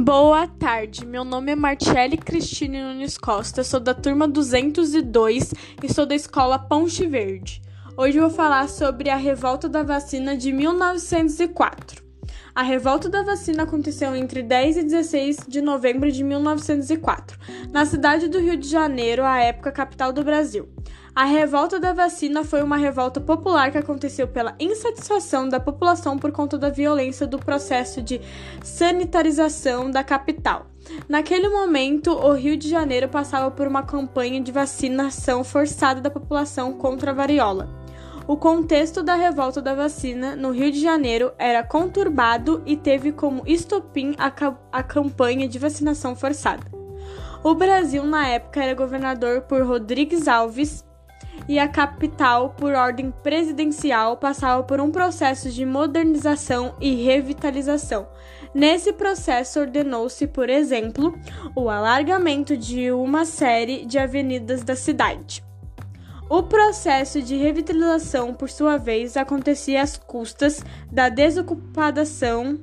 Boa tarde, meu nome é Martiele Cristine Nunes Costa, sou da turma 202 e sou da escola Ponte Verde. Hoje eu vou falar sobre a revolta da vacina de 1904. A revolta da vacina aconteceu entre 10 e 16 de novembro de 1904, na cidade do Rio de Janeiro, a época capital do Brasil. A revolta da vacina foi uma revolta popular que aconteceu pela insatisfação da população por conta da violência do processo de sanitarização da capital. Naquele momento, o Rio de Janeiro passava por uma campanha de vacinação forçada da população contra a variola. O contexto da revolta da vacina no Rio de Janeiro era conturbado e teve como estopim a, a campanha de vacinação forçada. O Brasil, na época, era governador por Rodrigues Alves e a capital, por ordem presidencial, passava por um processo de modernização e revitalização. Nesse processo, ordenou-se, por exemplo, o alargamento de uma série de avenidas da cidade. O processo de revitalização, por sua vez, acontecia às custas da desocupação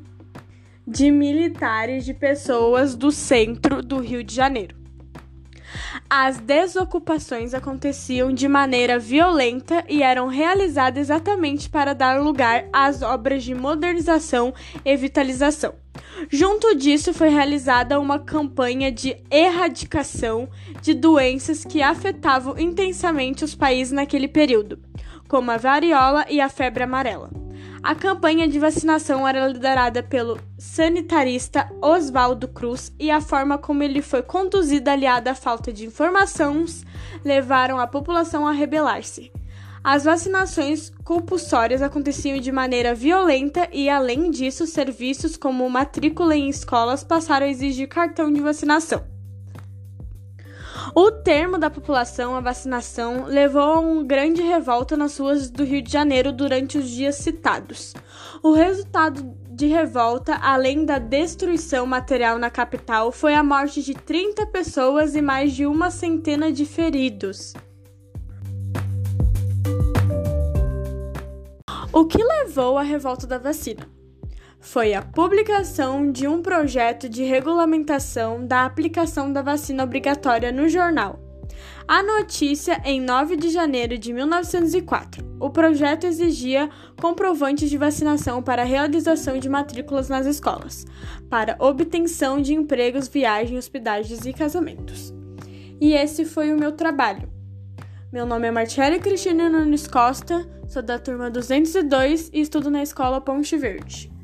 de militares de pessoas do centro do Rio de Janeiro. As desocupações aconteciam de maneira violenta e eram realizadas exatamente para dar lugar às obras de modernização e vitalização. Junto disso, foi realizada uma campanha de erradicação de doenças que afetavam intensamente os países naquele período, como a variola e a febre amarela. A campanha de vacinação era liderada pelo sanitarista Oswaldo Cruz e a forma como ele foi conduzido, aliada à falta de informações, levaram a população a rebelar-se. As vacinações compulsórias aconteciam de maneira violenta e, além disso, serviços como matrícula em escolas passaram a exigir cartão de vacinação. O termo da população à vacinação levou a uma grande revolta nas ruas do Rio de Janeiro durante os dias citados. O resultado de revolta, além da destruição material na capital, foi a morte de 30 pessoas e mais de uma centena de feridos. O que levou à revolta da vacina? Foi a publicação de um projeto de regulamentação da aplicação da vacina obrigatória no jornal. A notícia em 9 de janeiro de 1904. O projeto exigia comprovantes de vacinação para a realização de matrículas nas escolas, para obtenção de empregos, viagens, hospedagens e casamentos. E esse foi o meu trabalho. Meu nome é Martiele Cristina Nunes Costa, sou da turma 202 e estudo na escola Ponte Verde.